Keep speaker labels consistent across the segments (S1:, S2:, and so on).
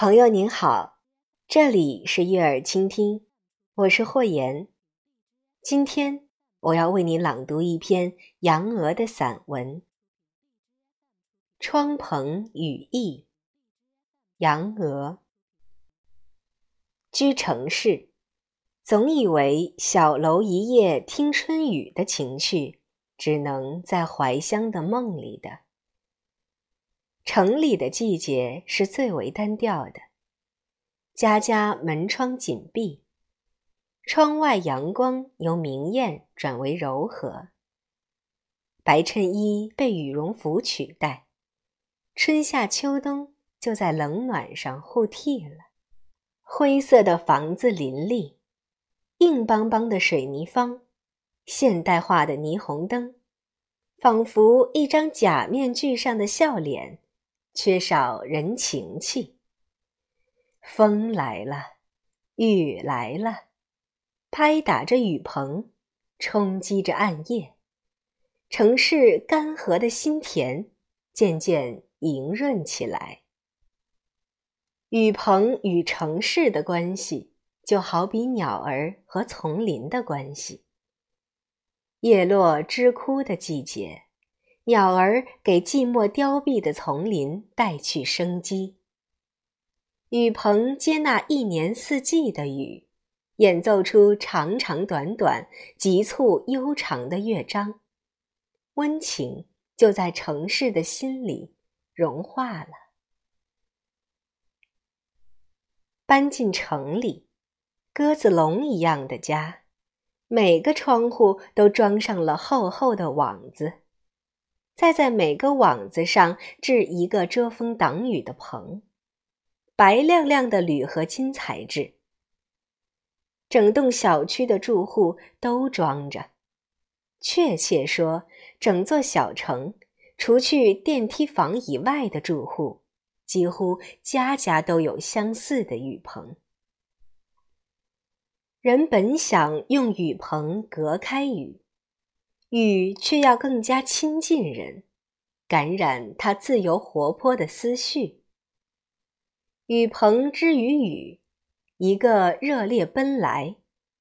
S1: 朋友您好，这里是悦耳倾听，我是霍言。今天我要为你朗读一篇杨娥的散文《窗棚雨意》。杨娥居城市，总以为小楼一夜听春雨的情趣，只能在怀乡的梦里的。城里的季节是最为单调的，家家门窗紧闭，窗外阳光由明艳转为柔和。白衬衣被羽绒服取代，春夏秋冬就在冷暖上互替了。灰色的房子林立，硬邦邦的水泥方，现代化的霓虹灯，仿佛一张假面具上的笑脸。缺少人情气。风来了，雨来了，拍打着雨棚，冲击着暗夜，城市干涸的心田渐渐莹润起来。雨棚与城市的关系，就好比鸟儿和丛林的关系。叶落枝枯的季节。鸟儿给寂寞凋敝的丛林带去生机。雨棚接纳一年四季的雨，演奏出长长短短、急促悠长的乐章，温情就在城市的心里融化了。搬进城里，鸽子笼一样的家，每个窗户都装上了厚厚的网子。再在每个网子上置一个遮风挡雨的棚，白亮亮的铝合金材质。整栋小区的住户都装着，确切说，整座小城除去电梯房以外的住户，几乎家家都有相似的雨棚。人本想用雨棚隔开雨。雨却要更加亲近人，感染他自由活泼的思绪。雨棚之于雨，一个热烈奔来，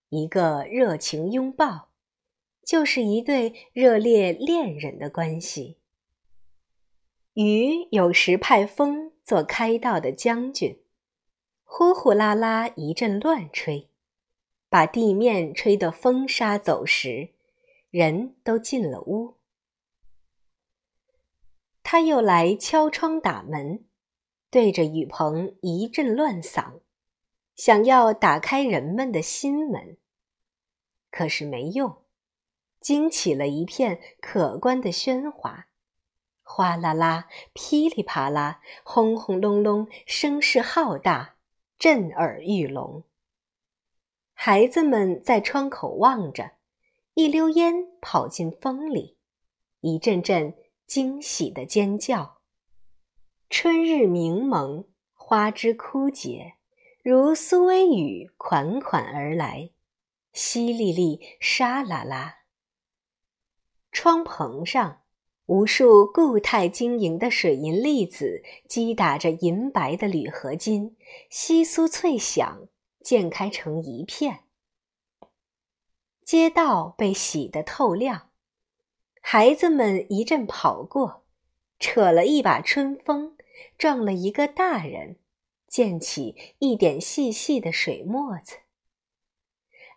S1: 一个热情拥抱，就是一对热烈恋人的关系。雨有时派风做开道的将军，呼呼啦啦一阵乱吹，把地面吹得风沙走石。人都进了屋，他又来敲窗打门，对着雨棚一阵乱嗓，想要打开人们的心门，可是没用，惊起了一片可观的喧哗，哗啦啦，噼里啪啦，轰轰隆隆，声势浩大，震耳欲聋。孩子们在窗口望着。一溜烟跑进风里，一阵阵惊喜的尖叫。春日明蒙，花枝枯竭，如苏微雨款款而来，淅沥沥，沙啦啦。窗棚上，无数固态晶莹的水银粒子击打着银白的铝合金，窸窣脆响，溅开成一片。街道被洗得透亮，孩子们一阵跑过，扯了一把春风，撞了一个大人，溅起一点细细的水沫子。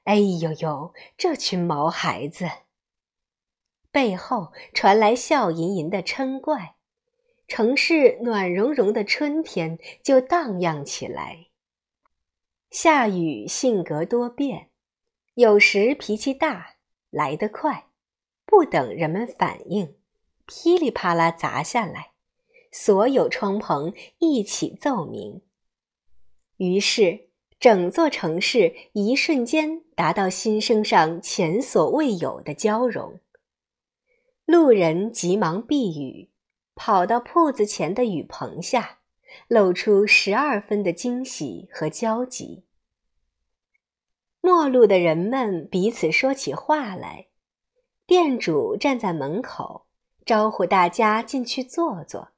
S1: 哎呦呦，这群毛孩子！背后传来笑吟吟的嗔怪，城市暖融融的春天就荡漾起来。夏雨性格多变。有时脾气大，来得快，不等人们反应，噼里啪啦砸下来，所有窗棚一起奏鸣。于是，整座城市一瞬间达到心声上前所未有的交融。路人急忙避雨，跑到铺子前的雨棚下，露出十二分的惊喜和焦急。陌路的人们彼此说起话来，店主站在门口招呼大家进去坐坐，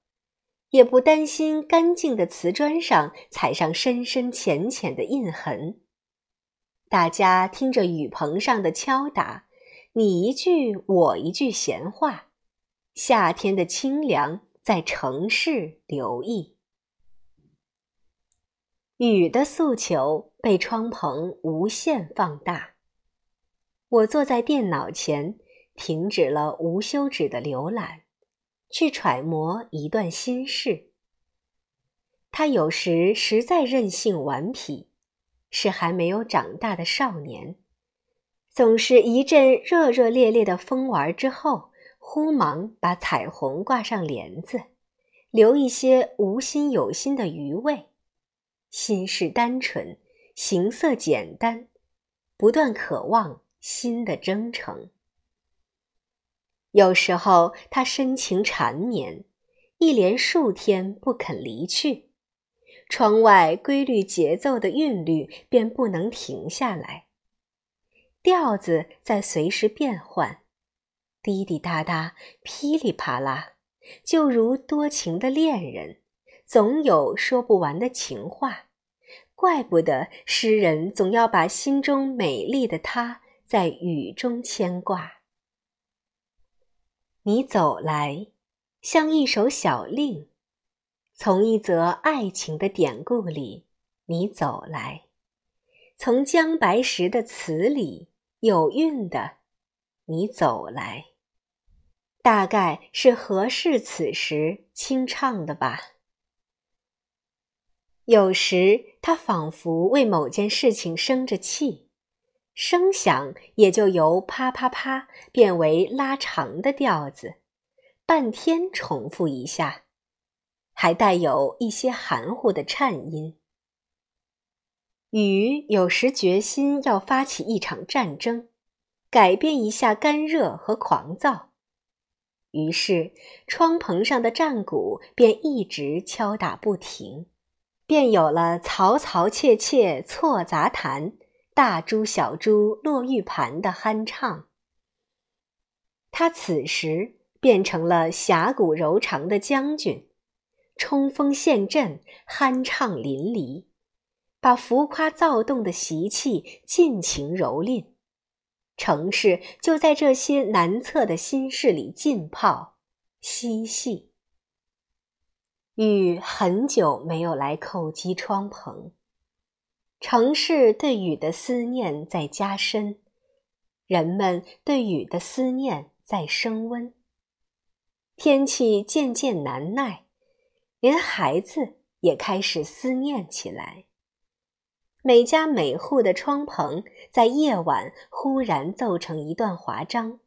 S1: 也不担心干净的瓷砖上踩上深深浅浅的印痕。大家听着雨棚上的敲打，你一句我一句闲话，夏天的清凉在城市留意。雨的诉求被窗棚无限放大。我坐在电脑前，停止了无休止的浏览，去揣摩一段心事。他有时实在任性顽皮，是还没有长大的少年，总是一阵热热烈烈的疯玩之后，忽忙把彩虹挂上帘子，留一些无心有心的余味。心事单纯，形色简单，不断渴望新的征程。有时候他深情缠绵，一连数天不肯离去，窗外规律节奏的韵律便不能停下来，调子在随时变换，滴滴答答，噼里啪啦，就如多情的恋人。总有说不完的情话，怪不得诗人总要把心中美丽的她在雨中牵挂。你走来，像一首小令，从一则爱情的典故里，你走来，从姜白石的词里有韵的，你走来，大概是合适此时清唱的吧。有时，他仿佛为某件事情生着气，声响也就由啪啪啪变为拉长的调子，半天重复一下，还带有一些含糊的颤音。雨有时决心要发起一场战争，改变一下干热和狂躁，于是窗棚上的战鼓便一直敲打不停。便有了嘈嘈切切错杂弹，大珠小珠落玉盘的酣畅。他此时变成了侠骨柔肠的将军，冲锋陷阵，酣畅淋漓，把浮夸躁动的习气尽情蹂躏。城市就在这些难测的心事里浸泡嬉戏。雨很久没有来叩击窗棚，城市对雨的思念在加深，人们对雨的思念在升温。天气渐渐难耐，连孩子也开始思念起来。每家每户的窗棚在夜晚忽然奏成一段华章，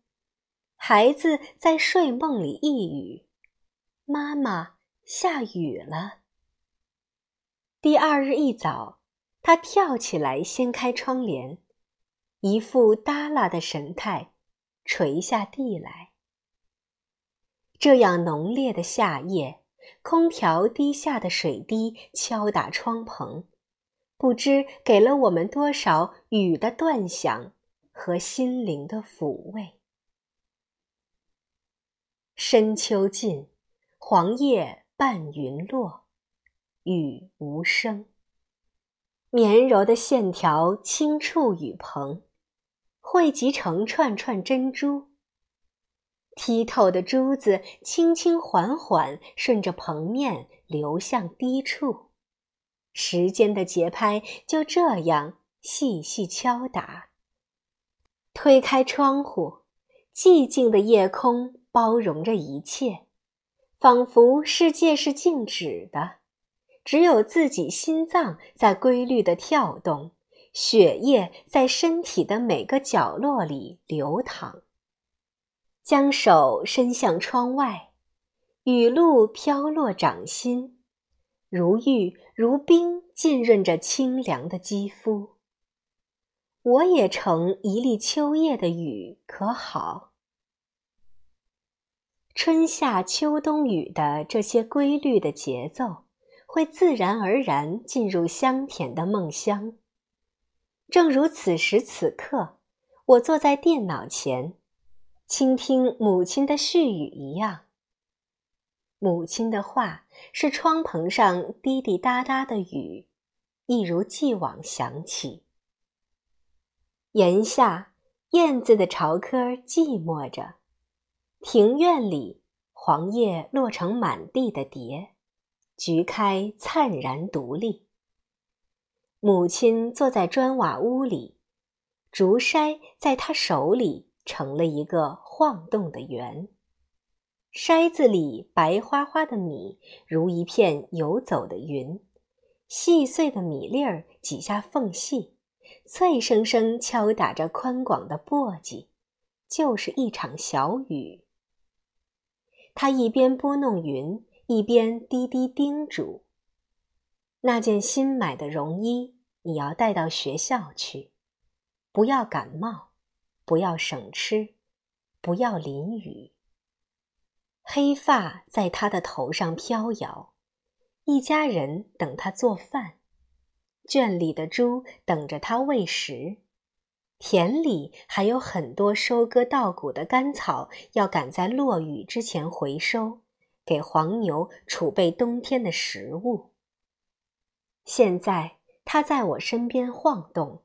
S1: 孩子在睡梦里呓语：“妈妈。”下雨了。第二日一早，他跳起来掀开窗帘，一副耷拉的神态，垂下地来。这样浓烈的夏夜，空调滴下的水滴敲打窗棚，不知给了我们多少雨的断响和心灵的抚慰。深秋尽，黄叶。半云落，雨无声。绵柔的线条轻触雨棚，汇集成串串珍珠。剔透的珠子轻轻缓缓顺着棚面流向低处，时间的节拍就这样细细敲打。推开窗户，寂静的夜空包容着一切。仿佛世界是静止的，只有自己心脏在规律的跳动，血液在身体的每个角落里流淌。将手伸向窗外，雨露飘落掌心，如玉如冰，浸润着清凉的肌肤。我也成一粒秋叶的雨，可好？春夏秋冬雨的这些规律的节奏，会自然而然进入香甜的梦乡。正如此时此刻，我坐在电脑前，倾听母亲的絮语一样。母亲的话是窗棚上滴滴答答的雨，一如既往响起。檐下，燕子的巢窠寂寞着；庭院里，黄叶落成满地的蝶，菊开灿然独立。母亲坐在砖瓦屋里，竹筛在她手里成了一个晃动的圆。筛子里白花花的米如一片游走的云，细碎的米粒儿挤下缝隙，脆生生敲打着宽广的簸箕，就是一场小雨。他一边拨弄云，一边低低叮嘱：“那件新买的绒衣你要带到学校去，不要感冒，不要省吃，不要淋雨。”黑发在他的头上飘摇，一家人等他做饭，圈里的猪等着他喂食，田里还有很多收割稻谷的干草要赶在落雨之前回收，给黄牛储备冬天的食物。现在他在我身边晃动，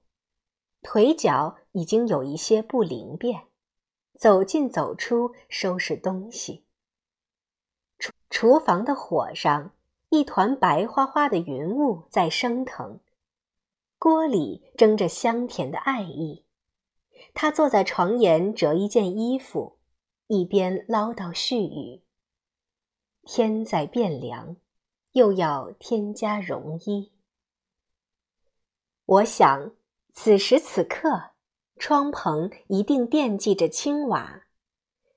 S1: 腿脚已经有一些不灵便，走进走出，收拾东西。厨厨房的火上，一团白花花的云雾在升腾，锅里蒸着香甜的爱意。他坐在床沿折一件衣服，一边唠叨絮语。天在变凉，又要添加绒衣。我想，此时此刻，窗棚一定惦记着青瓦，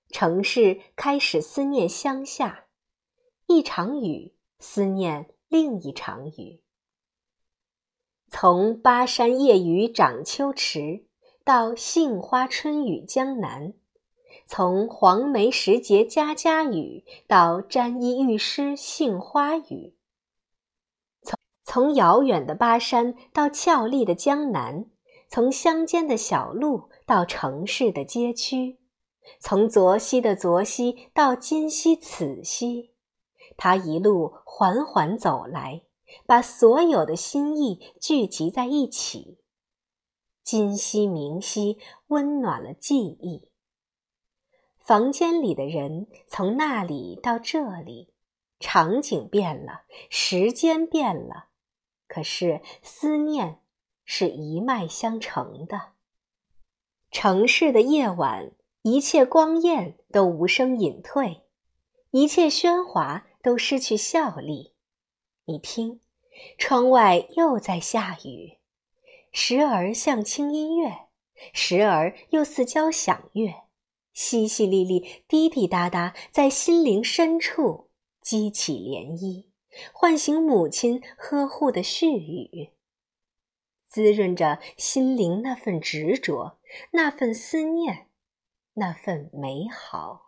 S1: 城市开始思念乡下。一场雨，思念另一场雨。从巴山夜雨涨秋池，到杏花春雨江南；从黄梅时节家家雨，到沾衣欲湿杏花雨。从从遥远的巴山到俏丽的江南，从乡间的小路到城市的街区，从昨夕的昨夕到今夕此夕。他一路缓缓走来，把所有的心意聚集在一起。今夕明夕，温暖了记忆。房间里的人从那里到这里，场景变了，时间变了，可是思念是一脉相承的。城市的夜晚，一切光艳都无声隐退，一切喧哗。都失去效力。你听，窗外又在下雨，时而像轻音乐，时而又似交响乐，淅淅沥沥，滴滴答答，在心灵深处激起涟漪，唤醒母亲呵护的絮语，滋润着心灵那份执着，那份思念，那份美好。